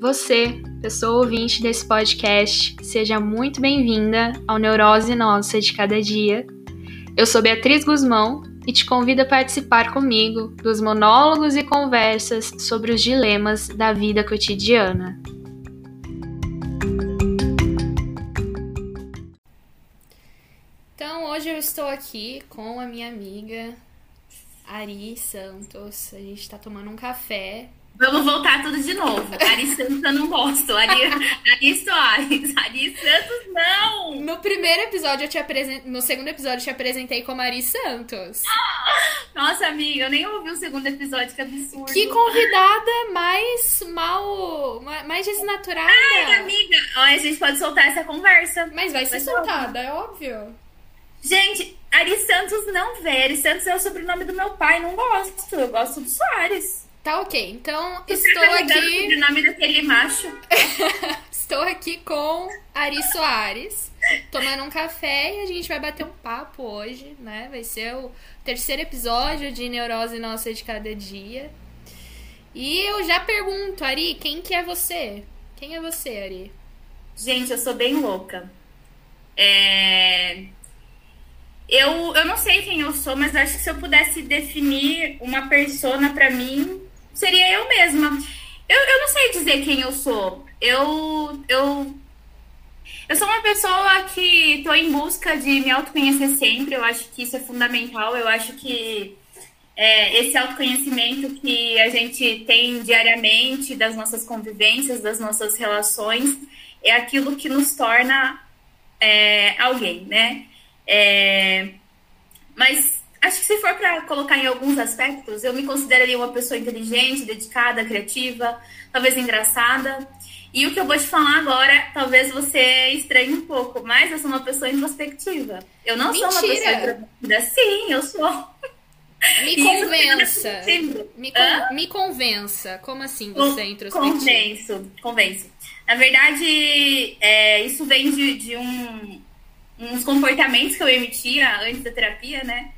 Você, pessoa ouvinte desse podcast, seja muito bem-vinda ao Neurose Nossa de Cada Dia. Eu sou Beatriz Guzmão e te convido a participar comigo dos monólogos e conversas sobre os dilemas da vida cotidiana. Então, hoje eu estou aqui com a minha amiga Ari Santos. A gente está tomando um café Vamos voltar tudo de novo. Ari Santos eu não gosto. Ari, Ari Soares. Ari Santos não! No primeiro episódio eu te apresentei. No segundo episódio eu te apresentei como Ari Santos. Nossa, amiga, eu nem ouvi o segundo episódio, que absurdo. Que convidada mais mal. mais desnaturada. Ai, amiga, olha, a gente pode soltar essa conversa. Mas vai ser soltada, é óbvio. Gente, Ari Santos não vê. Ari Santos é o sobrenome do meu pai, não gosto. Eu gosto do Soares. Tá ok, então Você estou tá aqui. O nome daquele macho. estou aqui com Ari Soares, tomando um café e a gente vai bater um papo hoje, né? Vai ser o terceiro episódio de Neurose Nossa de Cada Dia. E eu já pergunto, Ari, quem que é você? Quem é você, Ari? Gente, eu sou bem louca. É... Eu, eu não sei quem eu sou, mas acho que se eu pudesse definir uma persona para mim, seria eu mesma. Eu, eu não sei dizer quem eu sou. Eu, eu, eu sou uma pessoa que estou em busca de me autoconhecer sempre. Eu acho que isso é fundamental. Eu acho que é, esse autoconhecimento que a gente tem diariamente das nossas convivências, das nossas relações, é aquilo que nos torna é, alguém, né? É, mas Acho que se for para colocar em alguns aspectos, eu me consideraria uma pessoa inteligente, dedicada, criativa, talvez engraçada. E o que eu vou te falar agora, talvez você estranhe um pouco, mas eu sou uma pessoa introspectiva. Eu não Mentira. sou uma pessoa introvertida. Sim, eu sou. Me convença. Me, con me, convença. Como assim você é introspectiva? Convenço, convenço. Na verdade, é, isso vem de, de um, uns comportamentos que eu emitia antes da terapia, né?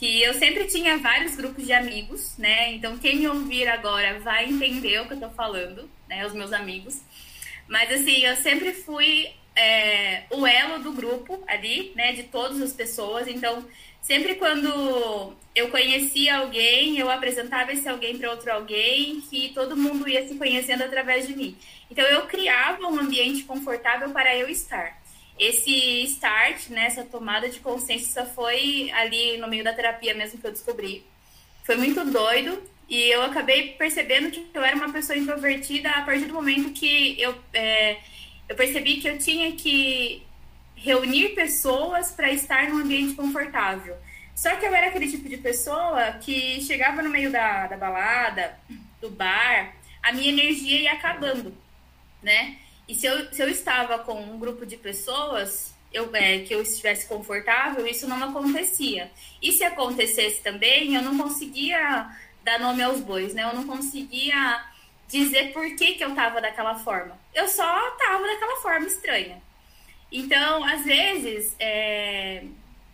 Que eu sempre tinha vários grupos de amigos, né? Então quem me ouvir agora vai entender o que eu tô falando, né? Os meus amigos. Mas assim, eu sempre fui é, o elo do grupo ali, né? De todas as pessoas. Então, sempre quando eu conhecia alguém, eu apresentava esse alguém para outro alguém, que todo mundo ia se conhecendo através de mim. Então, eu criava um ambiente confortável para eu estar esse start, né, essa tomada de consciência foi ali no meio da terapia mesmo que eu descobri. Foi muito doido e eu acabei percebendo que eu era uma pessoa introvertida a partir do momento que eu, é, eu percebi que eu tinha que reunir pessoas para estar num ambiente confortável. Só que eu era aquele tipo de pessoa que chegava no meio da, da balada, do bar, a minha energia ia acabando, né? E se eu, se eu estava com um grupo de pessoas eu, é, que eu estivesse confortável, isso não acontecia. E se acontecesse também, eu não conseguia dar nome aos bois, né? Eu não conseguia dizer por que, que eu estava daquela forma. Eu só estava daquela forma estranha. Então, às vezes, é,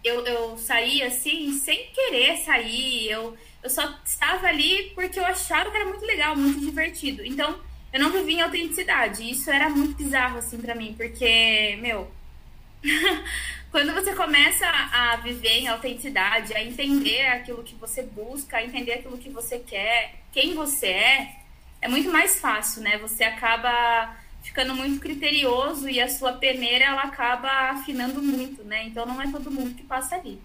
eu, eu saía assim, sem querer sair. Eu, eu só estava ali porque eu achava que era muito legal, muito divertido. Então, eu não vivia em autenticidade. Isso era muito bizarro, assim, para mim, porque, meu. quando você começa a viver em autenticidade, a entender aquilo que você busca, a entender aquilo que você quer, quem você é, é muito mais fácil, né? Você acaba ficando muito criterioso e a sua peneira ela acaba afinando muito, né? Então não é todo mundo que passa ali.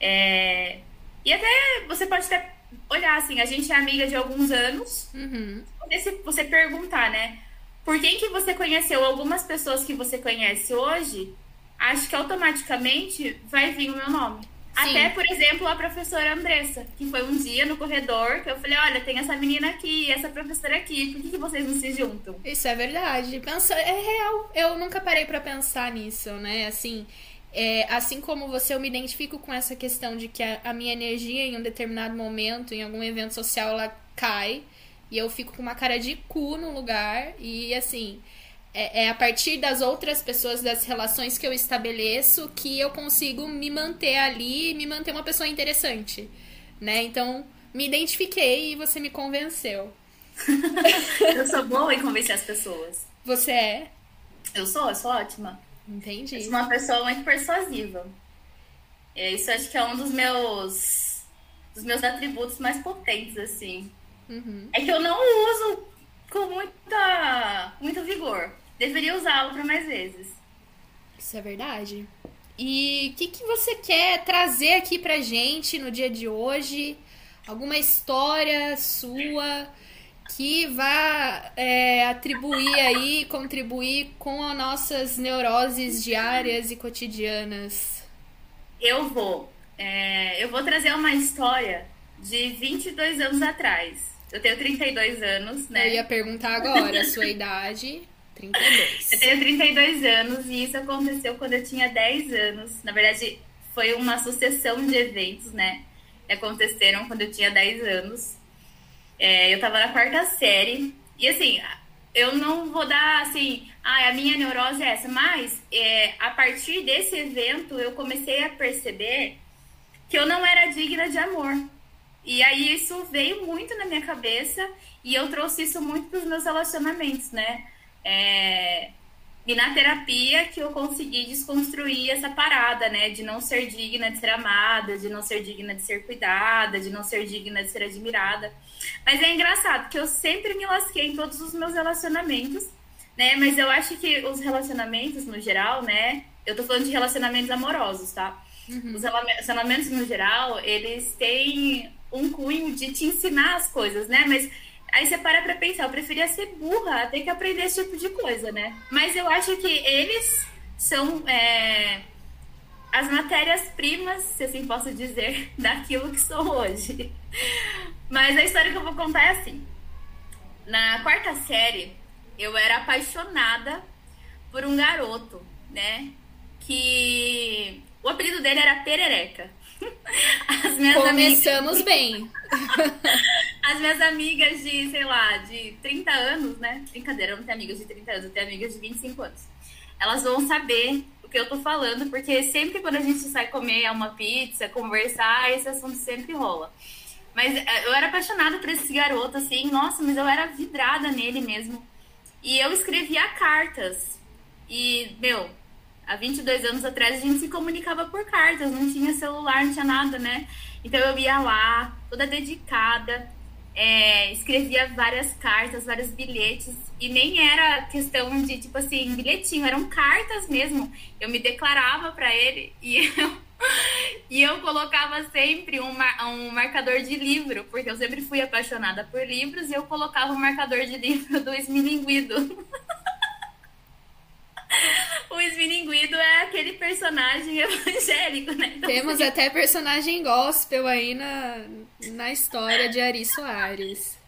É... E até você pode até olhar assim, a gente é amiga de alguns anos. Uhum. Se você perguntar, né? Por quem que você conheceu algumas pessoas que você conhece hoje, acho que automaticamente vai vir o meu nome. Sim. Até, por exemplo, a professora Andressa, que foi um dia no corredor que eu falei, olha, tem essa menina aqui, essa professora aqui, por que, que vocês não se juntam? Isso é verdade. Pensa, é real. Eu nunca parei para pensar nisso, né? Assim, é, assim como você, eu me identifico com essa questão de que a, a, minha energia em um determinado momento, em algum evento social, ela cai e eu fico com uma cara de cu no lugar. E assim, é, é a partir das outras pessoas, das relações que eu estabeleço, que eu consigo me manter ali e me manter uma pessoa interessante, né? Então, me identifiquei e você me convenceu. eu sou boa em convencer as pessoas. Você é? Eu sou, eu sou ótima. Entendi. Eu sou uma pessoa muito persuasiva. Isso acho que é um dos meus dos meus atributos mais potentes, assim. Uhum. É que eu não uso com muita, muito vigor. Deveria usá-lo para mais vezes. Isso é verdade. E o que, que você quer trazer aqui pra gente no dia de hoje? Alguma história sua que vá é, atribuir aí, contribuir com as nossas neuroses diárias e cotidianas? Eu vou. É, eu vou trazer uma história de 22 anos atrás. Eu tenho 32 anos, né? Eu ia perguntar agora a sua idade. 32. Eu tenho 32 anos e isso aconteceu quando eu tinha 10 anos. Na verdade, foi uma sucessão de eventos, né? Que aconteceram quando eu tinha 10 anos. É, eu tava na quarta série. E assim, eu não vou dar assim, ah, a minha neurose é essa, mas é, a partir desse evento eu comecei a perceber que eu não era digna de amor. E aí isso veio muito na minha cabeça e eu trouxe isso muito para os meus relacionamentos, né? É... E na terapia que eu consegui desconstruir essa parada, né? De não ser digna de ser amada, de não ser digna de ser cuidada, de não ser digna de ser admirada. Mas é engraçado, porque eu sempre me lasquei em todos os meus relacionamentos, né? Mas eu acho que os relacionamentos, no geral, né? Eu tô falando de relacionamentos amorosos, tá? Uhum. Os relacionamentos, no geral, eles têm um cunho de te ensinar as coisas, né? Mas aí você para pra pensar, eu preferia ser burra até que aprender esse tipo de coisa, né? Mas eu acho que eles são é, as matérias-primas, se assim posso dizer, daquilo que sou hoje. Mas a história que eu vou contar é assim. Na quarta série, eu era apaixonada por um garoto, né? Que o apelido dele era Perereca. Começamos amigas... bem. As minhas amigas de, sei lá, de 30 anos, né? Brincadeira, eu não tenho amigas de 30 anos, eu tenho amigas de 25 anos. Elas vão saber o que eu tô falando, porque sempre quando a gente sai comer uma pizza, conversar, esse assunto sempre rola. Mas eh, eu era apaixonada por esse garoto, assim, nossa, mas eu era vidrada nele mesmo. E eu escrevia cartas. E, meu, há 22 anos atrás a gente se comunicava por cartas, não tinha celular, não tinha nada, né? Então eu ia lá, toda dedicada, é, escrevia várias cartas, vários bilhetes, e nem era questão de, tipo assim, bilhetinho, eram cartas mesmo. Eu me declarava para ele e eu, e eu colocava sempre um, um marcador de livro, porque eu sempre fui apaixonada por livros, e eu colocava um marcador de livro do Esmilinguido. o Esmilinguido é aquele personagem evangélico, né? Então, Temos assim... até personagem gospel aí na, na história de Ari Soares.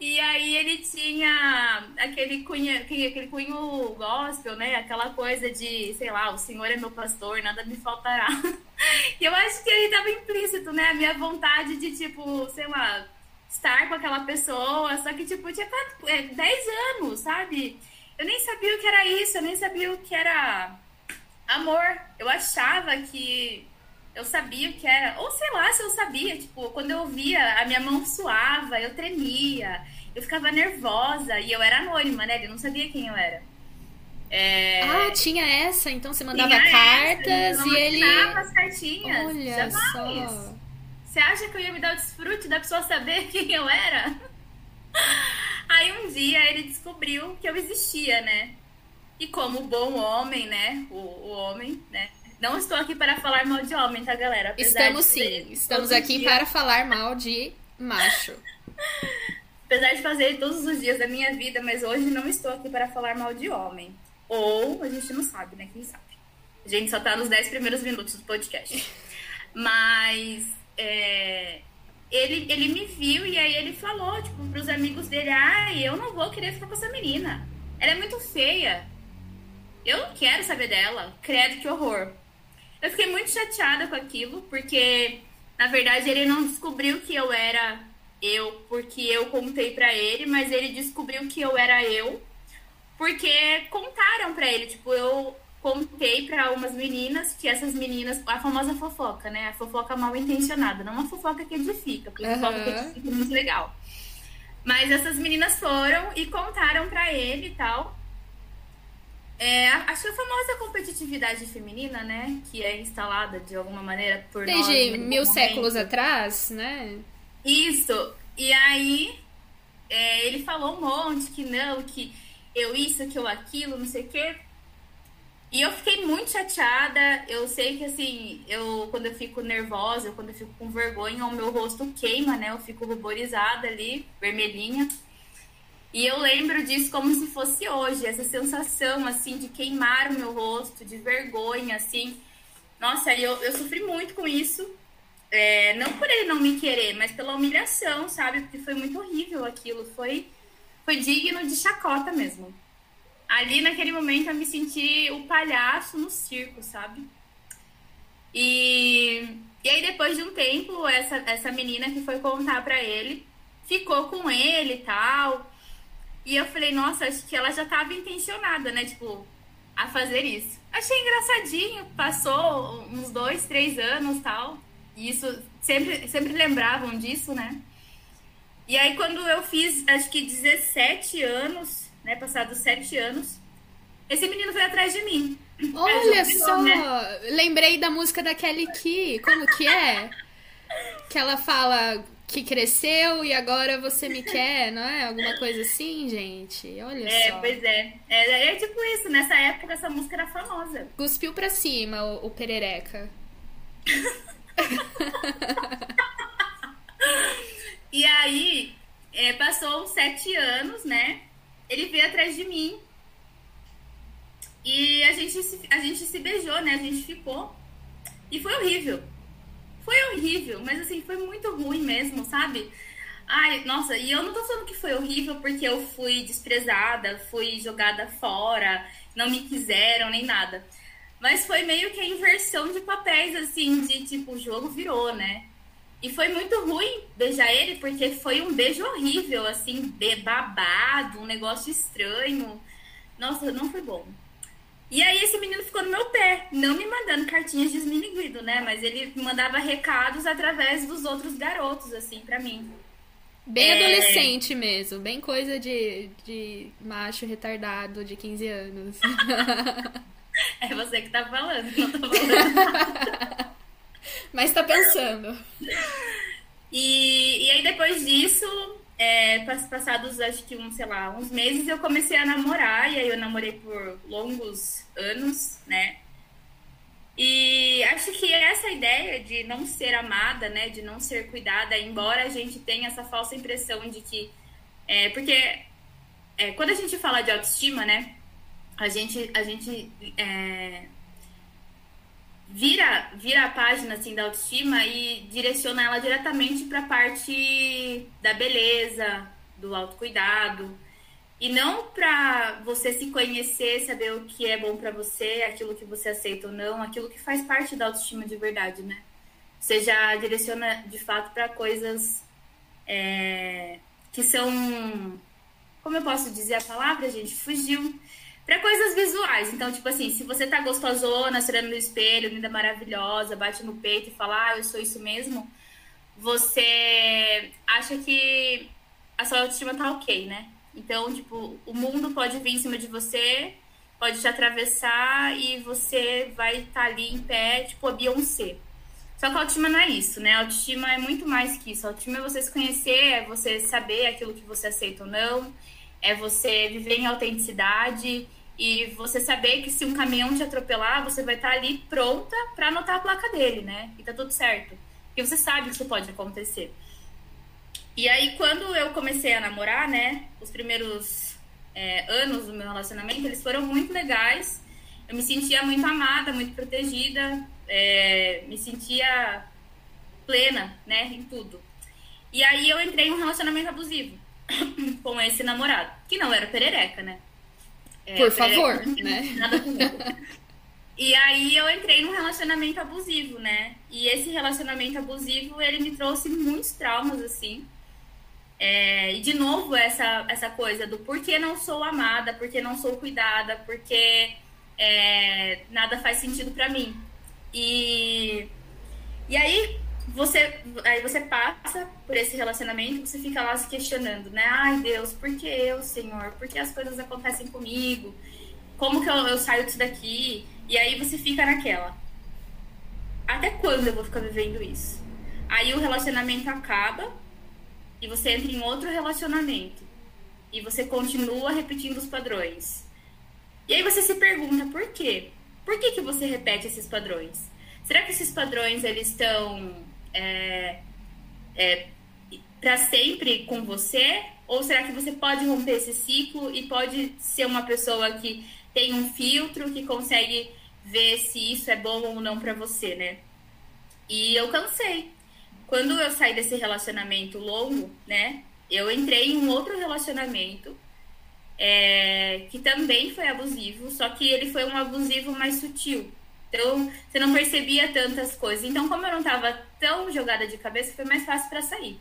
E aí ele tinha aquele cunho, aquele cunho gospel, né? Aquela coisa de, sei lá, o Senhor é meu pastor, nada me faltará. E eu acho que ele estava implícito, né? A minha vontade de, tipo, sei lá, estar com aquela pessoa, só que, tipo, tinha 10 é, anos, sabe? Eu nem sabia o que era isso, eu nem sabia o que era amor. Eu achava que eu sabia o que era. Ou sei lá se eu sabia, tipo, quando eu via, a minha mão suava, eu tremia, eu ficava nervosa e eu era anônima, né? Ele não sabia quem eu era. É... Ah, tinha essa, então você mandava tinha cartas essa, e ele. as cartinhas. Olha Jamais. só. Você acha que eu ia me dar o desfrute da pessoa saber quem eu era? Aí um dia ele descobriu que eu existia, né? E como bom homem, né? O, o homem, né? Não estou aqui para falar mal de homem, tá, galera? Apesar Estamos sim. Estamos aqui dia... para falar mal de macho. Apesar de fazer todos os dias da minha vida, mas hoje não estou aqui para falar mal de homem. Ou a gente não sabe, né? Quem sabe? A gente só tá nos 10 primeiros minutos do podcast. Mas é, ele, ele me viu e aí ele falou, tipo, pros amigos dele, ai, eu não vou querer ficar com essa menina. Ela é muito feia. Eu não quero saber dela. Credo, que horror. Eu fiquei muito chateada com aquilo, porque, na verdade, ele não descobriu que eu era eu porque eu contei para ele, mas ele descobriu que eu era eu porque contaram para ele. Tipo, eu contei para umas meninas que essas meninas, a famosa fofoca, né? A fofoca mal intencionada, não uma fofoca que edifica, porque uhum. fofoca que edifica é muito legal. Mas essas meninas foram e contaram pra ele e tal. É, acho que a famosa competitividade feminina, né? Que é instalada de alguma maneira por Desde nós, mil séculos atrás, né? Isso. E aí é, ele falou um monte que não, que eu isso, que eu aquilo, não sei o quê. E eu fiquei muito chateada. Eu sei que assim, eu quando eu fico nervosa, quando eu fico com vergonha, o meu rosto queima, né? Eu fico ruborizada ali, vermelhinha. E eu lembro disso como se fosse hoje, essa sensação assim de queimar o meu rosto, de vergonha, assim. Nossa, eu, eu sofri muito com isso. É, não por ele não me querer, mas pela humilhação, sabe? Porque foi muito horrível aquilo. Foi, foi digno de chacota mesmo. Ali naquele momento eu me senti o palhaço no circo, sabe? E, e aí depois de um tempo, essa, essa menina que foi contar pra ele ficou com ele e tal. E eu falei, nossa, acho que ela já tava intencionada, né? Tipo, a fazer isso. Achei engraçadinho, passou uns dois, três anos tal. E isso sempre, sempre lembravam disso, né? E aí quando eu fiz, acho que 17 anos, né? Passados 7 anos, esse menino veio atrás de mim. Olha só! Né? Lembrei da música da Kelly Key. Como que é? Que ela fala que cresceu e agora você me quer, não é? Alguma coisa assim, gente? Olha é, só. Pois é. é. É tipo isso, nessa época essa música era famosa. Cuspiu pra cima o, o perereca. e aí, é, passou sete anos, né? Ele veio atrás de mim. E a gente, a gente se beijou, né? A gente ficou. E foi horrível. Foi horrível, mas assim, foi muito ruim mesmo, sabe? Ai, nossa, e eu não tô falando que foi horrível porque eu fui desprezada, fui jogada fora, não me quiseram, nem nada. Mas foi meio que a inversão de papéis, assim, de tipo, o jogo virou, né? E foi muito ruim beijar ele, porque foi um beijo horrível, assim, babado, um negócio estranho. Nossa, não foi bom. E aí esse menino ficou no meu pé, não me mandando cartinhas de né? Mas ele mandava recados através dos outros garotos, assim, para mim. Bem é... adolescente mesmo, bem coisa de, de macho retardado de 15 anos. É você que tá falando, não tô falando. Mas tá pensando. E, e aí depois disso, é, passados acho que uns, sei lá, uns meses, eu comecei a namorar, e aí eu namorei por longos anos, né? E acho que essa ideia de não ser amada, né, de não ser cuidada, embora a gente tenha essa falsa impressão de que. É, porque é, quando a gente fala de autoestima, né, a gente, a gente é, vira, vira a página assim, da autoestima e direciona ela diretamente para a parte da beleza, do autocuidado. E não para você se conhecer, saber o que é bom para você, aquilo que você aceita ou não, aquilo que faz parte da autoestima de verdade, né? Você já direciona de fato para coisas é, que são. Como eu posso dizer a palavra, gente? Fugiu para coisas visuais. Então, tipo assim, se você tá gostosona, se no espelho, linda, maravilhosa, bate no peito e fala, ah, eu sou isso mesmo, você acha que a sua autoestima tá ok, né? Então, tipo, o mundo pode vir em cima de você, pode te atravessar e você vai estar tá ali em pé, tipo a Beyoncé. Só que a autoestima não é isso, né? A autoestima é muito mais que isso. A autoestima é você se conhecer, é você saber aquilo que você aceita ou não, é você viver em autenticidade e você saber que se um caminhão te atropelar, você vai estar ali pronta para anotar a placa dele, né? E tá tudo certo. Porque você sabe que isso pode acontecer. E aí, quando eu comecei a namorar, né? Os primeiros é, anos do meu relacionamento, eles foram muito legais. Eu me sentia muito amada, muito protegida. É, me sentia plena, né? Em tudo. E aí, eu entrei em um relacionamento abusivo. com esse namorado, que não era perereca, né? É, Por favor, perereca, né? Nada comigo. E aí eu entrei num relacionamento abusivo, né? E esse relacionamento abusivo, ele me trouxe muitos traumas, assim. É, e de novo, essa, essa coisa do porquê não sou amada, porquê não sou cuidada, porque é, nada faz sentido para mim. E, e aí, você aí você passa por esse relacionamento, você fica lá se questionando, né? Ai, Deus, por que eu, Senhor? Por que as coisas acontecem comigo? Como que eu, eu saio disso daqui? E aí você fica naquela. Até quando eu vou ficar vivendo isso? Aí o relacionamento acaba e você entra em outro relacionamento. E você continua repetindo os padrões. E aí você se pergunta por quê? Por que, que você repete esses padrões? Será que esses padrões eles estão é, é, para sempre com você? Ou será que você pode romper esse ciclo e pode ser uma pessoa que tem um filtro que consegue ver se isso é bom ou não para você, né? E eu cansei. Quando eu saí desse relacionamento longo, né? Eu entrei em um outro relacionamento é, que também foi abusivo, só que ele foi um abusivo mais sutil. Então, você não percebia tantas coisas. Então, como eu não estava tão jogada de cabeça, foi mais fácil para sair.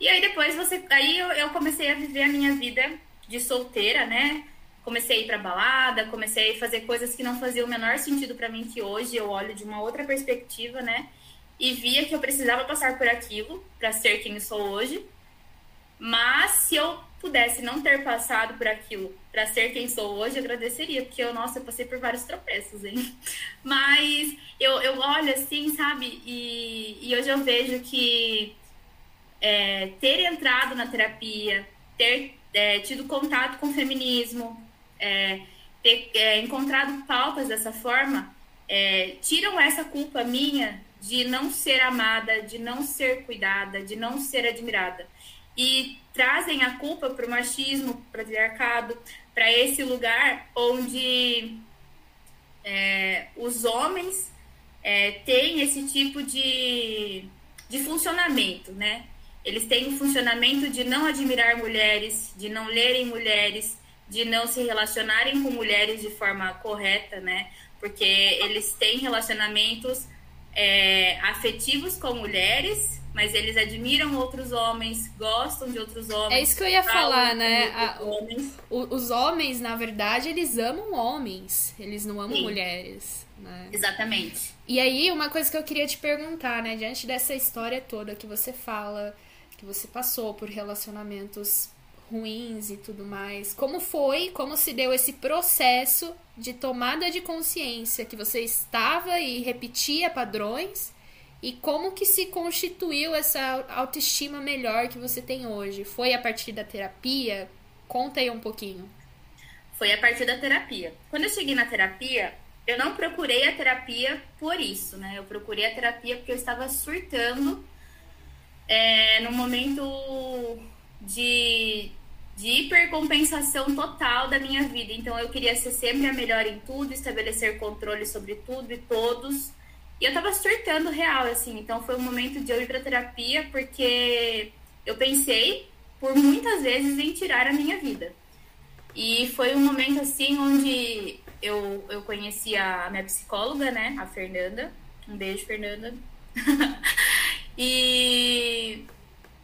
E aí depois você, aí eu, eu, comecei a viver a minha vida de solteira, né? Comecei a ir para balada, comecei a fazer coisas que não faziam o menor sentido para mim que hoje eu olho de uma outra perspectiva, né? E via que eu precisava passar por aquilo para ser quem eu sou hoje. Mas se eu pudesse não ter passado por aquilo para ser quem sou hoje, agradeceria, porque eu, nossa, eu passei por vários tropeços, hein? Mas eu, eu olho assim, sabe? E, e hoje eu vejo que é, ter entrado na terapia, ter é, tido contato com o feminismo, é, ter é, encontrado pautas dessa forma, é, tiram essa culpa minha de não ser amada, de não ser cuidada, de não ser admirada e trazem a culpa para o machismo, para o patriarcado, para esse lugar onde é, os homens é, têm esse tipo de, de funcionamento, né? Eles têm um funcionamento de não admirar mulheres, de não lerem mulheres, de não se relacionarem com mulheres de forma correta, né? Porque eles têm relacionamentos é, afetivos com mulheres, mas eles admiram outros homens, gostam de outros homens. É isso que eu ia falar, né? A, homens. O, os homens, na verdade, eles amam homens, eles não amam Sim. mulheres. Né? Exatamente. E aí, uma coisa que eu queria te perguntar, né? Diante dessa história toda que você fala, que você passou por relacionamentos ruins e tudo mais, como foi, como se deu esse processo de tomada de consciência que você estava e repetia padrões e como que se constituiu essa autoestima melhor que você tem hoje? Foi a partir da terapia? Conta aí um pouquinho. Foi a partir da terapia. Quando eu cheguei na terapia, eu não procurei a terapia por isso, né? Eu procurei a terapia porque eu estava surtando é, no momento de, de hipercompensação total da minha vida. Então eu queria ser sempre a melhor em tudo, estabelecer controle sobre tudo e todos. E eu tava surtando real, assim. Então foi um momento de eu ir pra terapia, porque eu pensei por muitas vezes em tirar a minha vida. E foi um momento, assim, onde eu, eu conheci a minha psicóloga, né? A Fernanda. Um beijo, Fernanda. e,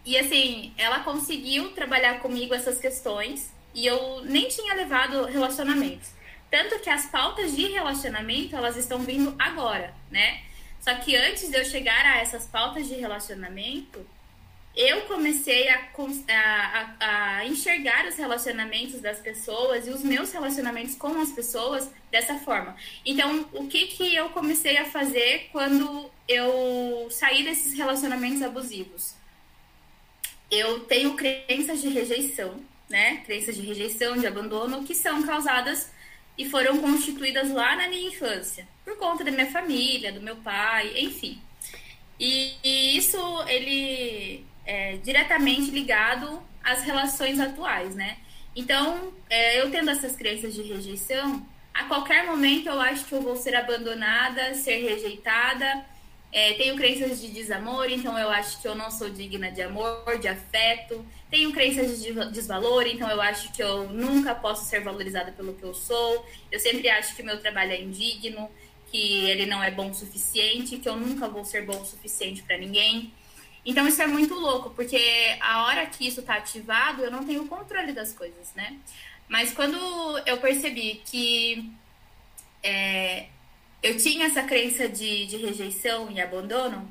e, assim, ela conseguiu trabalhar comigo essas questões. E eu nem tinha levado relacionamentos. Tanto que as pautas de relacionamento, elas estão vindo agora, né? Só que antes de eu chegar a essas pautas de relacionamento, eu comecei a, a, a, enxergar os relacionamentos das pessoas e os meus relacionamentos com as pessoas dessa forma. Então, o que, que eu comecei a fazer quando eu saí desses relacionamentos abusivos? Eu tenho crenças de rejeição, né? Crenças de rejeição, de abandono, que são causadas e foram constituídas lá na minha infância, por conta da minha família, do meu pai, enfim. E, e isso ele é diretamente ligado às relações atuais, né? Então, é, eu tendo essas crenças de rejeição, a qualquer momento eu acho que eu vou ser abandonada, ser rejeitada. É, tenho crenças de desamor, então eu acho que eu não sou digna de amor, de afeto. Tenho crenças de desvalor, então eu acho que eu nunca posso ser valorizada pelo que eu sou. Eu sempre acho que o meu trabalho é indigno, que ele não é bom o suficiente, que eu nunca vou ser bom o suficiente para ninguém. Então isso é muito louco, porque a hora que isso tá ativado, eu não tenho controle das coisas, né? Mas quando eu percebi que é, eu tinha essa crença de, de rejeição e abandono,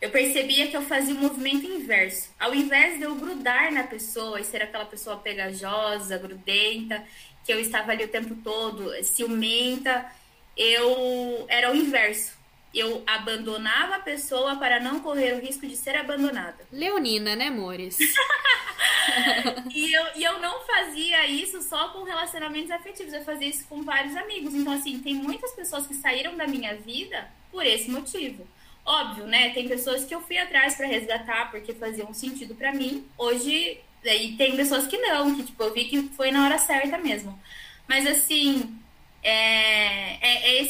eu percebia que eu fazia o um movimento inverso. Ao invés de eu grudar na pessoa e ser aquela pessoa pegajosa, grudenta, que eu estava ali o tempo todo, ciumenta, eu era o inverso. Eu abandonava a pessoa para não correr o risco de ser abandonada. Leonina, né, amores? e, eu, e eu não fazia isso só com relacionamentos afetivos, eu fazia isso com vários amigos. Então, assim, tem muitas pessoas que saíram da minha vida por esse motivo. Óbvio, né? Tem pessoas que eu fui atrás para resgatar porque faziam sentido para mim. Hoje, e tem pessoas que não, que tipo, eu vi que foi na hora certa mesmo. Mas assim, é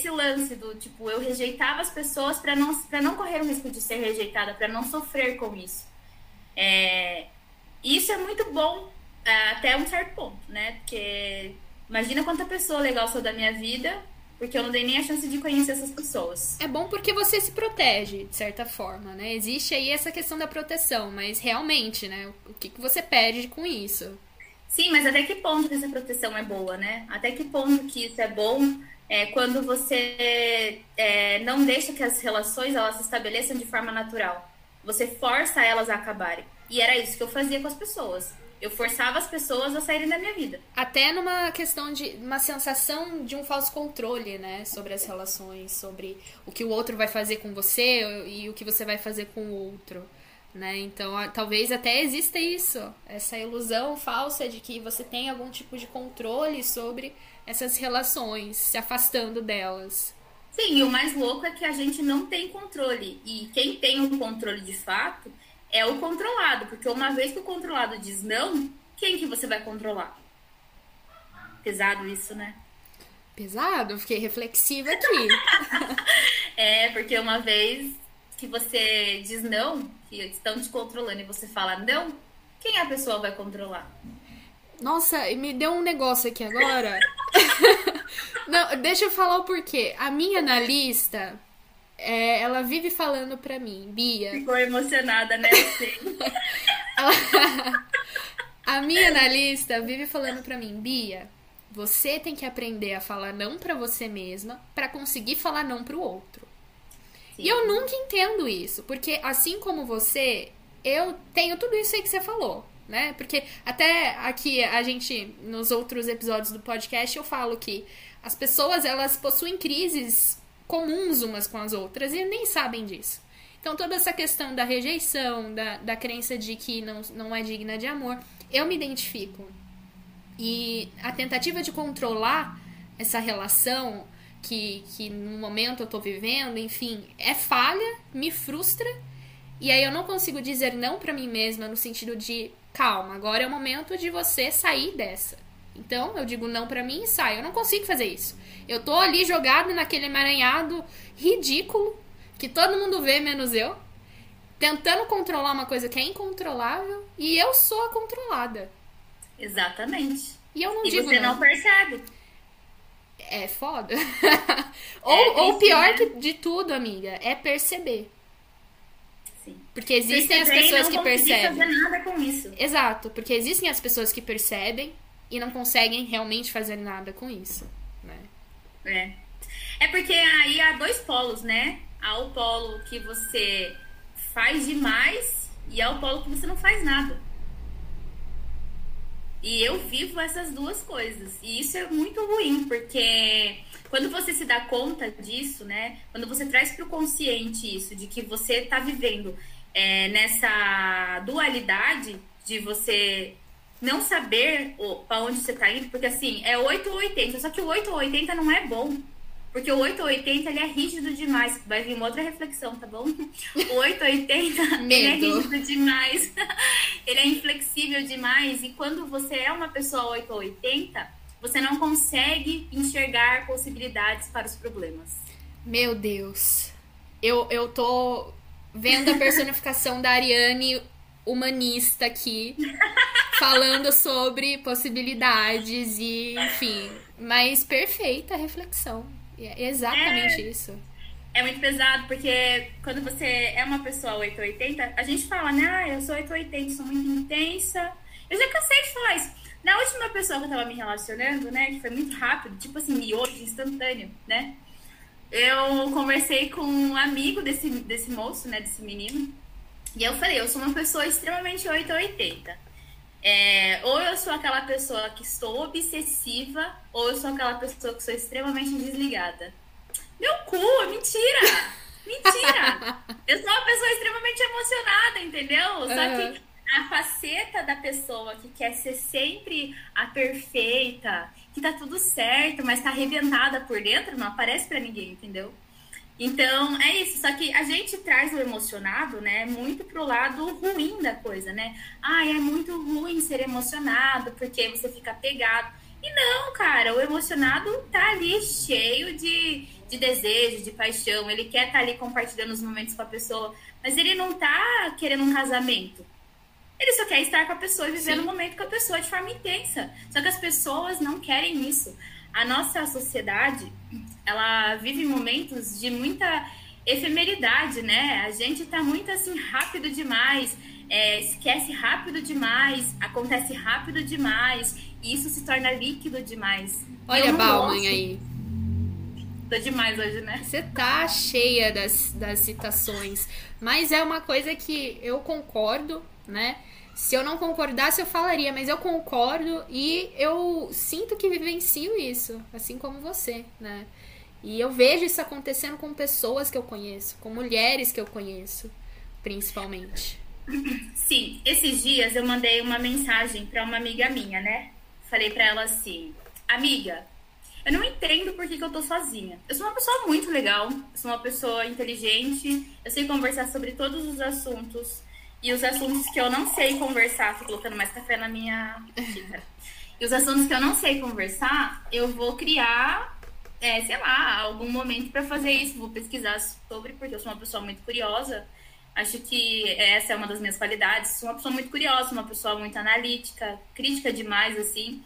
esse lance do tipo, eu rejeitava as pessoas para não, pra não correr o risco de ser rejeitada, para não sofrer com isso. É, isso é muito bom é, até um certo ponto, né? Porque imagina quanta pessoa legal sou da minha vida porque eu não dei nem a chance de conhecer essas pessoas. É bom porque você se protege, de certa forma, né? Existe aí essa questão da proteção, mas realmente, né? O que, que você perde com isso? Sim, mas até que ponto que essa proteção é boa, né? Até que ponto que isso é bom é, quando você é, não deixa que as relações elas se estabeleçam de forma natural. Você força elas a acabarem. E era isso que eu fazia com as pessoas. Eu forçava as pessoas a saírem da minha vida. Até numa questão de uma sensação de um falso controle, né, sobre as relações, sobre o que o outro vai fazer com você e o que você vai fazer com o outro, né? Então, talvez até exista isso, essa ilusão falsa de que você tem algum tipo de controle sobre essas relações, se afastando delas. Sim, e o mais louco é que a gente não tem controle. E quem tem o controle de fato é o controlado, porque uma vez que o controlado diz não, quem que você vai controlar? Pesado isso, né? Pesado? Fiquei reflexiva aqui. é, porque uma vez que você diz não, que estão te controlando e você fala não, quem a pessoa vai controlar? Nossa, me deu um negócio aqui agora. não, deixa eu falar o porquê. A minha analista, é, ela vive falando pra mim, Bia. Ficou emocionada, né? a minha analista vive falando pra mim, Bia, você tem que aprender a falar não para você mesma para conseguir falar não pro outro. Sim. E eu nunca entendo isso, porque assim como você, eu tenho tudo isso aí que você falou, né? Porque até aqui a gente nos outros episódios do podcast eu falo que as pessoas elas possuem crises comuns umas com as outras e nem sabem disso. Então, toda essa questão da rejeição, da, da crença de que não, não é digna de amor, eu me identifico. E a tentativa de controlar essa relação que, que no momento eu tô vivendo, enfim, é falha, me frustra. E aí eu não consigo dizer não para mim mesma no sentido de calma, agora é o momento de você sair dessa. Então eu digo não para mim e saio. Eu não consigo fazer isso. Eu tô ali jogado naquele emaranhado ridículo que todo mundo vê menos eu, tentando controlar uma coisa que é incontrolável e eu sou a controlada. Exatamente. E eu não e digo você não. não percebe. É foda. ou, é, ou pior que de tudo, amiga, é perceber. Porque existem as pessoas que percebem. Não fazer nada com isso. Exato, porque existem as pessoas que percebem e não conseguem realmente fazer nada com isso, né? É. É porque aí há dois polos, né? Há o polo que você faz demais e há o polo que você não faz nada. E eu vivo essas duas coisas. E isso é muito ruim, porque quando você se dá conta disso, né? Quando você traz para o consciente isso, de que você está vivendo é, nessa dualidade de você não saber para onde você tá indo, porque assim, é 8 ou 80, só que o 8 ou 80 não é bom. Porque o 8 ou 80 ele é rígido demais. Vai vir uma outra reflexão, tá bom? O 8 ou 80 ele é rígido demais. ele é inflexível demais. E quando você é uma pessoa 8 ou 80, você não consegue enxergar possibilidades para os problemas. Meu Deus. Eu, eu tô vendo a personificação da Ariane humanista aqui, falando sobre possibilidades e, enfim. Mas perfeita a reflexão. É exatamente é, isso. É muito pesado, porque quando você é uma pessoa 880, a gente fala, né? Ah, eu sou 880, sou muito intensa. Eu já cansei de falar isso. Na última pessoa que eu tava me relacionando, né? Que foi muito rápido, tipo assim, miojo instantâneo, né? Eu conversei com um amigo desse, desse moço, né, desse menino, e eu falei, eu sou uma pessoa extremamente 880. É, ou eu sou aquela pessoa que estou obsessiva, ou eu sou aquela pessoa que sou extremamente desligada. Meu cu, mentira! Mentira! eu sou uma pessoa extremamente emocionada, entendeu? Só uhum. que a faceta da pessoa que quer ser sempre a perfeita, que tá tudo certo, mas tá arrebentada por dentro, não aparece para ninguém, entendeu? Então, é isso. Só que a gente traz o emocionado, né, muito pro lado ruim da coisa, né? Ah, é muito ruim ser emocionado, porque você fica pegado. E não, cara, o emocionado tá ali cheio de, de desejo, de paixão. Ele quer estar tá ali compartilhando os momentos com a pessoa, mas ele não tá querendo um casamento. Ele só quer estar com a pessoa e viver o momento com a pessoa de forma intensa. Só que as pessoas não querem isso. A nossa sociedade, ela vive momentos de muita efemeridade, né? A gente tá muito assim rápido demais, é, esquece rápido demais, acontece rápido demais, e isso se torna líquido demais. Olha a Bauman aí. Tô demais hoje, né? Você tá cheia das, das citações. Mas é uma coisa que eu concordo, né? Se eu não concordasse, eu falaria, mas eu concordo e eu sinto que vivencio isso, assim como você, né? E eu vejo isso acontecendo com pessoas que eu conheço, com mulheres que eu conheço, principalmente. Sim, esses dias eu mandei uma mensagem para uma amiga minha, né? Falei para ela assim: Amiga, eu não entendo por que, que eu tô sozinha. Eu sou uma pessoa muito legal, sou uma pessoa inteligente, eu sei conversar sobre todos os assuntos. E os assuntos que eu não sei conversar, tô colocando mais café na minha. E os assuntos que eu não sei conversar, eu vou criar, é, sei lá, algum momento para fazer isso. Vou pesquisar sobre, porque eu sou uma pessoa muito curiosa. Acho que essa é uma das minhas qualidades. Sou uma pessoa muito curiosa, uma pessoa muito analítica, crítica demais, assim.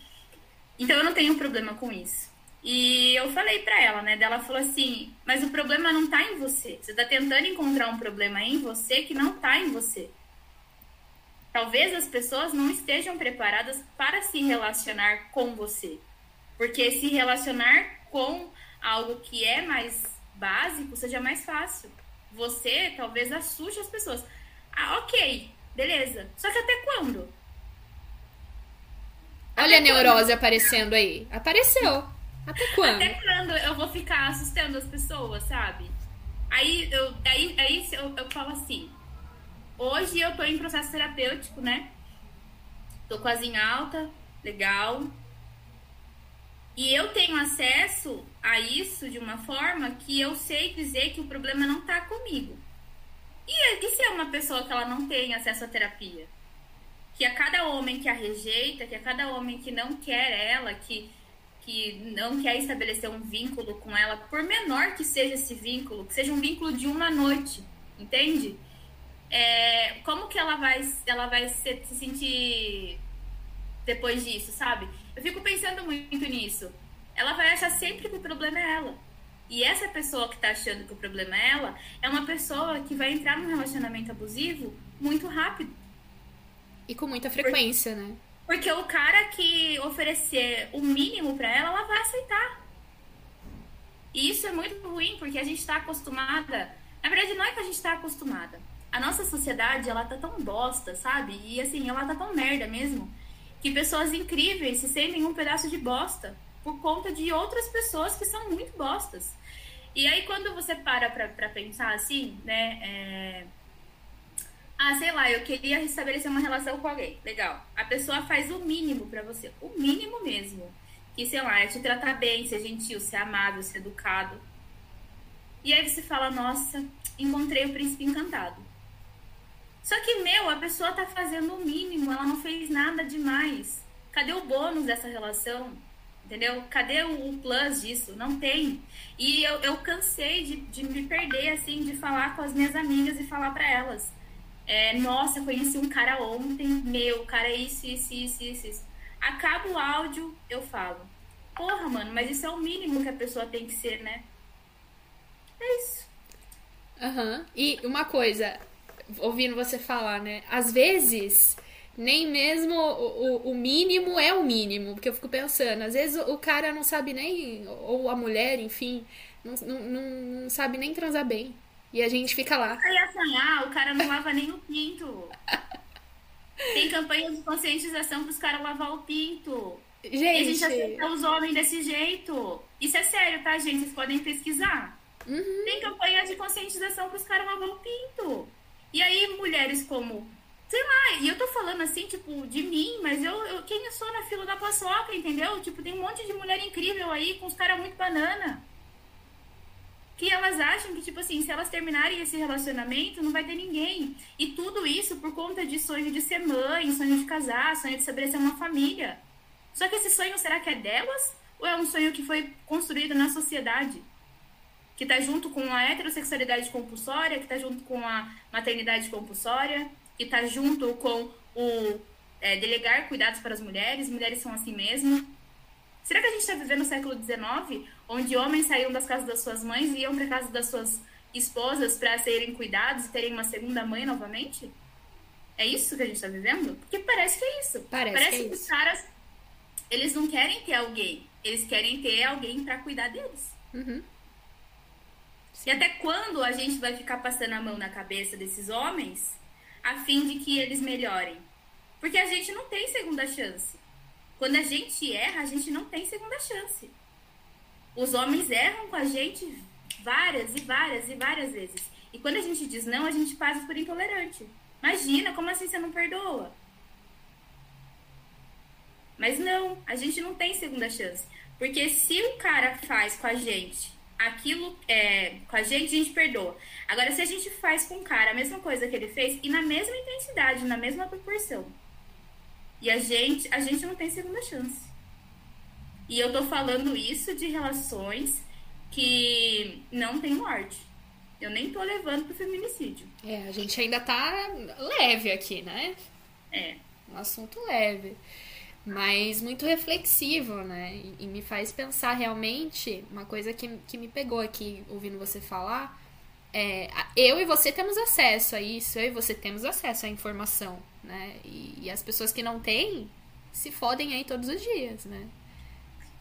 Então eu não tenho problema com isso. E eu falei para ela, né? Dela falou assim: Mas o problema não tá em você. Você tá tentando encontrar um problema em você que não tá em você. Talvez as pessoas não estejam preparadas para se relacionar com você. Porque se relacionar com algo que é mais básico seja mais fácil. Você talvez assuste as pessoas. Ah, ok, beleza. Só que até quando? Olha até a neurose quando? aparecendo aí. Apareceu. Até quando? Até quando eu vou ficar assustando as pessoas, sabe? Aí eu, aí, aí eu, eu falo assim, Hoje eu tô em processo terapêutico, né? Tô quase em alta, legal. E eu tenho acesso a isso de uma forma que eu sei dizer que o problema não tá comigo. E, e se é uma pessoa que ela não tem acesso à terapia? Que a cada homem que a rejeita, que a cada homem que não quer ela, que, que não quer estabelecer um vínculo com ela, por menor que seja esse vínculo, que seja um vínculo de uma noite, entende? É, como que ela vai, ela vai se, se sentir depois disso, sabe? Eu fico pensando muito nisso. Ela vai achar sempre que o problema é ela. E essa pessoa que tá achando que o problema é ela é uma pessoa que vai entrar num relacionamento abusivo muito rápido. E com muita frequência, porque, né? Porque o cara que oferecer o mínimo para ela, ela vai aceitar. E isso é muito ruim, porque a gente tá acostumada. Na verdade, não é que a gente tá acostumada a nossa sociedade, ela tá tão bosta, sabe? E assim, ela tá tão merda mesmo, que pessoas incríveis se sentem um pedaço de bosta por conta de outras pessoas que são muito bostas. E aí, quando você para pra, pra pensar assim, né? É... Ah, sei lá, eu queria restabelecer uma relação com alguém. Legal. A pessoa faz o mínimo para você. O mínimo mesmo. Que, sei lá, é te tratar bem, ser gentil, ser amável, ser educado. E aí você fala, nossa, encontrei o príncipe encantado. Só que, meu, a pessoa tá fazendo o mínimo, ela não fez nada demais. Cadê o bônus dessa relação? Entendeu? Cadê o, plus disso? Não tem. E eu, eu cansei de, de me perder, assim, de falar com as minhas amigas e falar para elas. É, Nossa, conheci um cara ontem, meu, cara é isso, isso, isso, isso, isso. Acaba o áudio, eu falo. Porra, mano, mas isso é o mínimo que a pessoa tem que ser, né? É isso. Aham. Uhum. E uma coisa, ouvindo você falar, né? Às vezes, nem mesmo o, o, mínimo é o mínimo, porque eu fico pensando, às vezes o cara não sabe nem, ou a mulher, enfim, não, não, não, sabe nem transar bem. E a gente fica lá. Eu ia sonhar, o cara não lava nem o pinto. Tem campanha de conscientização pros caras lavar o pinto. Gente, E a gente aceita os homens desse jeito. Isso é sério, tá, gente? Vocês podem pesquisar. Uhum. Tem campanha de conscientização pros caras lavar o pinto. E aí, mulheres como. Sei lá, e eu tô falando assim, tipo, de mim, mas eu, eu quem eu sou na fila da paçoca, entendeu? Tipo, tem um monte de mulher incrível aí, com os caras muito banana. Que elas acham que, tipo assim, se elas terminarem esse relacionamento, não vai ter ninguém. E tudo isso por conta de sonho de ser mãe, sonho de casar, sonho de estabelecer uma família. Só que esse sonho, será que é delas? Ou é um sonho que foi construído na sociedade? Que tá junto com a heterossexualidade compulsória, que tá junto com a maternidade compulsória, que tá junto com o é, delegar cuidados para as mulheres, mulheres são assim mesmo. Será que a gente está vivendo no século XIX, onde homens saíam das casas das suas mães e iam para casa das suas esposas para serem cuidados e terem uma segunda mãe novamente? É isso que a gente está vivendo? Porque parece que é isso. Parece Parece que é que, os caras, eles não querem ter alguém. Eles querem ter alguém para cuidar deles. Uhum. E até quando a gente vai ficar passando a mão na cabeça desses homens a fim de que eles melhorem? Porque a gente não tem segunda chance. Quando a gente erra, a gente não tem segunda chance. Os homens erram com a gente várias e várias e várias vezes. E quando a gente diz não, a gente passa por intolerante. Imagina, como assim você não perdoa? Mas não, a gente não tem segunda chance. Porque se o cara faz com a gente aquilo é, com a gente, a gente perdoa. Agora, se a gente faz com o cara a mesma coisa que ele fez, e na mesma intensidade, na mesma proporção, e a gente, a gente não tem segunda chance. E eu tô falando isso de relações que não tem morte. Eu nem tô levando pro feminicídio. É, a gente ainda tá leve aqui, né? É. Um assunto leve. Mas muito reflexivo, né? E, e me faz pensar realmente uma coisa que, que me pegou aqui ouvindo você falar. É, eu e você temos acesso a isso, eu e você temos acesso à informação, né? E, e as pessoas que não têm se fodem aí todos os dias, né?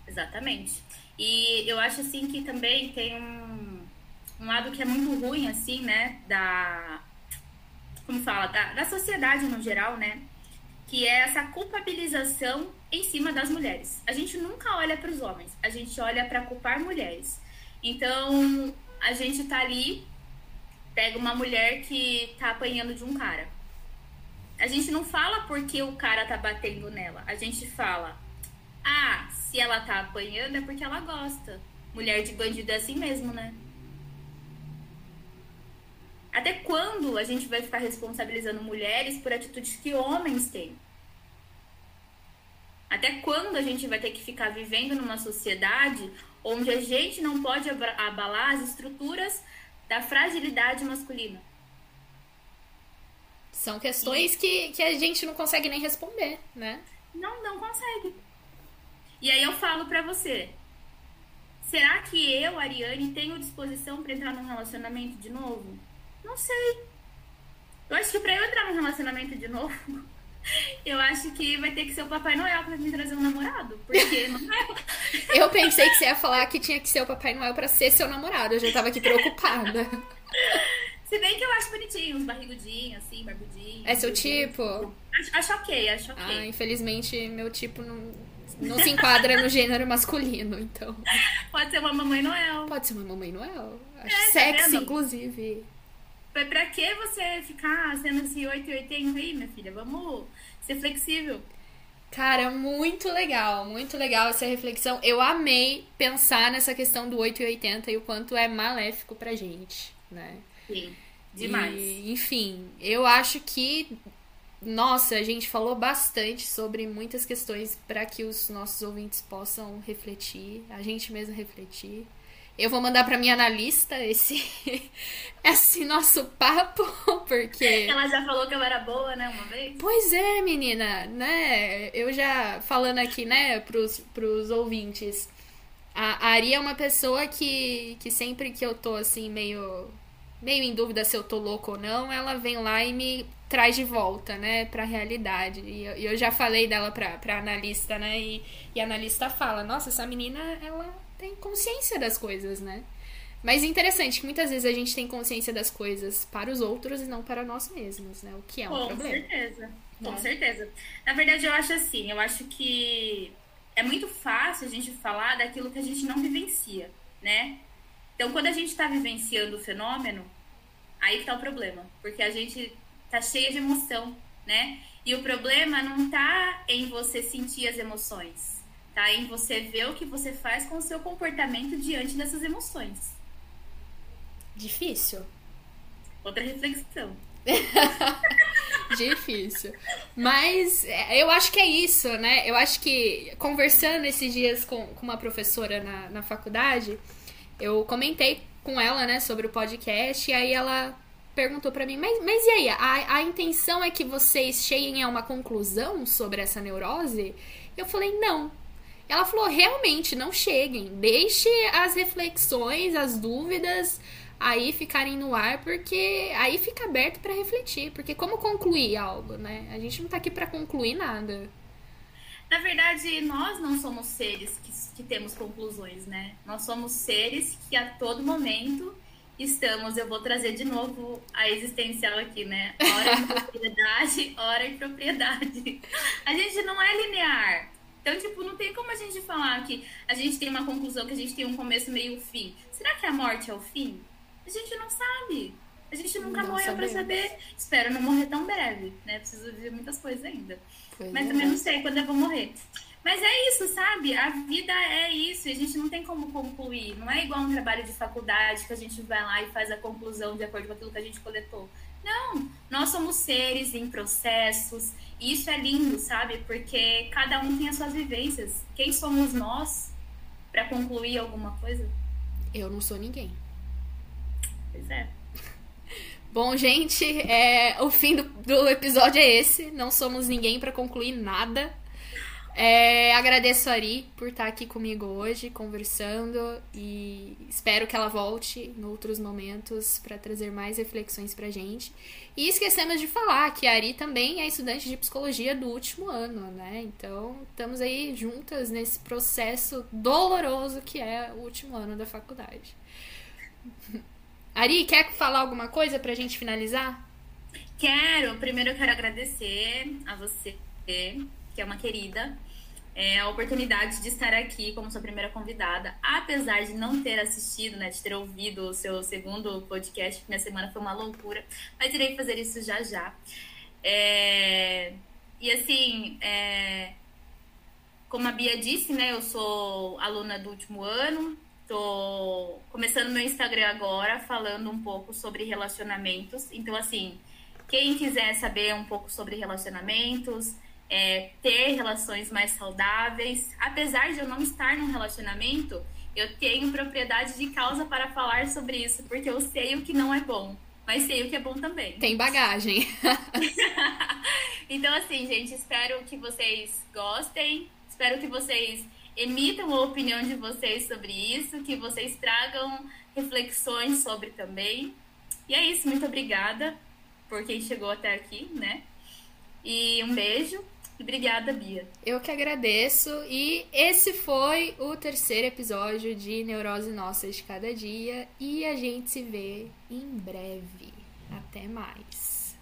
Exatamente. E eu acho assim que também tem um, um lado que é muito ruim, assim, né? Da. Como fala? Da, da sociedade no geral, né? Que é essa culpabilização em cima das mulheres. A gente nunca olha para os homens, a gente olha para culpar mulheres. Então, a gente tá ali, pega uma mulher que tá apanhando de um cara. A gente não fala porque o cara tá batendo nela. A gente fala, ah, se ela tá apanhando é porque ela gosta. Mulher de bandido é assim mesmo, né? Até quando a gente vai ficar responsabilizando mulheres por atitudes que homens têm? Até quando a gente vai ter que ficar vivendo numa sociedade onde a gente não pode abalar as estruturas da fragilidade masculina? São questões que, que a gente não consegue nem responder, né? Não, não consegue. E aí eu falo pra você, será que eu, Ariane, tenho disposição pra entrar num relacionamento de novo? Não sei. Eu acho que pra eu entrar num relacionamento de novo, eu acho que vai ter que ser o Papai Noel pra me trazer um namorado. Porque não é. Eu pensei que você ia falar que tinha que ser o Papai Noel pra ser seu namorado. Eu já tava aqui preocupada. Se bem que eu acho bonitinho, uns barrigudinhos, assim, barbudinhos. É seu tipo? Acho, acho ok, acho ok. Ah, infelizmente, meu tipo não, não se enquadra no gênero masculino, então. Pode ser uma Mamãe Noel. Pode ser uma Mamãe Noel. Acho É, tá sexy, vendo? inclusive. Pra, pra que você ficar sendo esse 880 aí, minha filha? Vamos ser flexível. Cara, muito legal, muito legal essa reflexão. Eu amei pensar nessa questão do 8 e 80 e o quanto é maléfico pra gente, né? Sim, demais. E, enfim, eu acho que, nossa, a gente falou bastante sobre muitas questões para que os nossos ouvintes possam refletir, a gente mesmo refletir. Eu vou mandar para minha analista esse, esse nosso papo, porque. Ela já falou que eu era boa, né, uma vez? Pois é, menina, né? Eu já falando aqui, né, pros, pros ouvintes. A, a Ari é uma pessoa que, que sempre que eu tô assim, meio, meio em dúvida se eu tô louco ou não, ela vem lá e me traz de volta, né, pra realidade. E eu, eu já falei dela pra, pra analista, né? E, e a analista fala, nossa, essa menina, ela tem consciência das coisas, né? Mas interessante que muitas vezes a gente tem consciência das coisas para os outros e não para nós mesmos, né? O que é um Com problema. certeza. Com É. certeza. Na verdade, eu acho assim, eu acho que é muito fácil a gente falar daquilo que a gente não vivencia, né? Então, quando a gente está vivenciando o fenômeno, aí que tá o problema. Porque a gente tá cheia de emoção, né? E o problema não tá em você sentir as emoções. Tá em você ver o que você faz com o seu comportamento diante dessas emoções. Difícil. Outra reflexão. Difícil. Mas é, eu acho que é isso, né? Eu acho que conversando esses dias com, com uma professora na, na faculdade, eu comentei com ela, né, sobre o podcast, e aí ela perguntou pra mim, mas, mas e aí? A, a intenção é que vocês cheguem a uma conclusão sobre essa neurose? Eu falei, não. Ela falou, realmente, não cheguem. Deixe as reflexões, as dúvidas aí ficarem no ar, porque aí fica aberto pra refletir. Porque como concluir algo, né? A gente não tá aqui pra concluir nada. Na verdade, nós não somos seres que, que temos conclusões, né? Nós somos seres que a todo momento estamos. Eu vou trazer de novo a existencial aqui, né? Hora em propriedade, hora em propriedade. A gente não é linear. Então, tipo, não tem como a gente falar que a gente tem uma conclusão, que a gente tem um começo, meio fim. Será que a morte é o fim? A gente não sabe. A gente nunca Não morreu pra sabemos. saber. Espero não morrer tão breve, né? Preciso viver muitas coisas ainda. Pois Mas é. também não sei quando eu vou morrer. Mas é isso, sabe? A vida é isso. E a gente não tem como concluir. Não é igual um trabalho de faculdade que a gente vai lá e faz a conclusão de acordo com aquilo que a gente coletou. Não, nós somos seres em processos. E isso é lindo, sabe? Porque cada um tem as suas vivências. Quem somos nós para concluir alguma coisa? Eu não sou ninguém. Pois é. Bom, gente, é, o fim do, do episódio é esse. Não somos ninguém pra concluir nada. É, agradeço a Ari por estar aqui comigo hoje, conversando, e espero que ela volte em outros momentos pra trazer mais reflexões pra gente. E esquecemos de falar que a Ari também é estudante de psicologia do último ano, né? Então, estamos aí juntas nesse processo doloroso que é o último ano da faculdade. Ari, quer falar alguma coisa pra gente finalizar? Quero, primeiro eu quero agradecer a você, que é uma querida, é, a oportunidade de estar aqui como sua primeira convidada, apesar de não ter assistido, né, de ter ouvido o seu segundo podcast, que minha semana foi uma loucura, mas irei fazer isso já já. É, e assim, é, como a Bia disse, né, eu sou aluna do último ano, tô começando meu Instagram agora, falando um pouco sobre relacionamentos, então assim, quem quiser saber um pouco sobre relacionamentos, é, ter relações mais saudáveis, apesar de eu não estar num relacionamento, eu tenho propriedade de causa para falar sobre isso, porque eu sei o que não é bom, mas sei o que é bom também. Tem bagagem. Então, assim, gente, espero que vocês gostem, espero que vocês emitam a opinião de vocês sobre isso, que vocês tragam reflexões sobre também. E é isso, muito obrigada por quem chegou até aqui, né? E um beijo Obrigada, Bia. Eu que agradeço. E esse foi o terceiro episódio de Neurose Nossa de Cada Dia. E a gente se vê em breve. Até mais.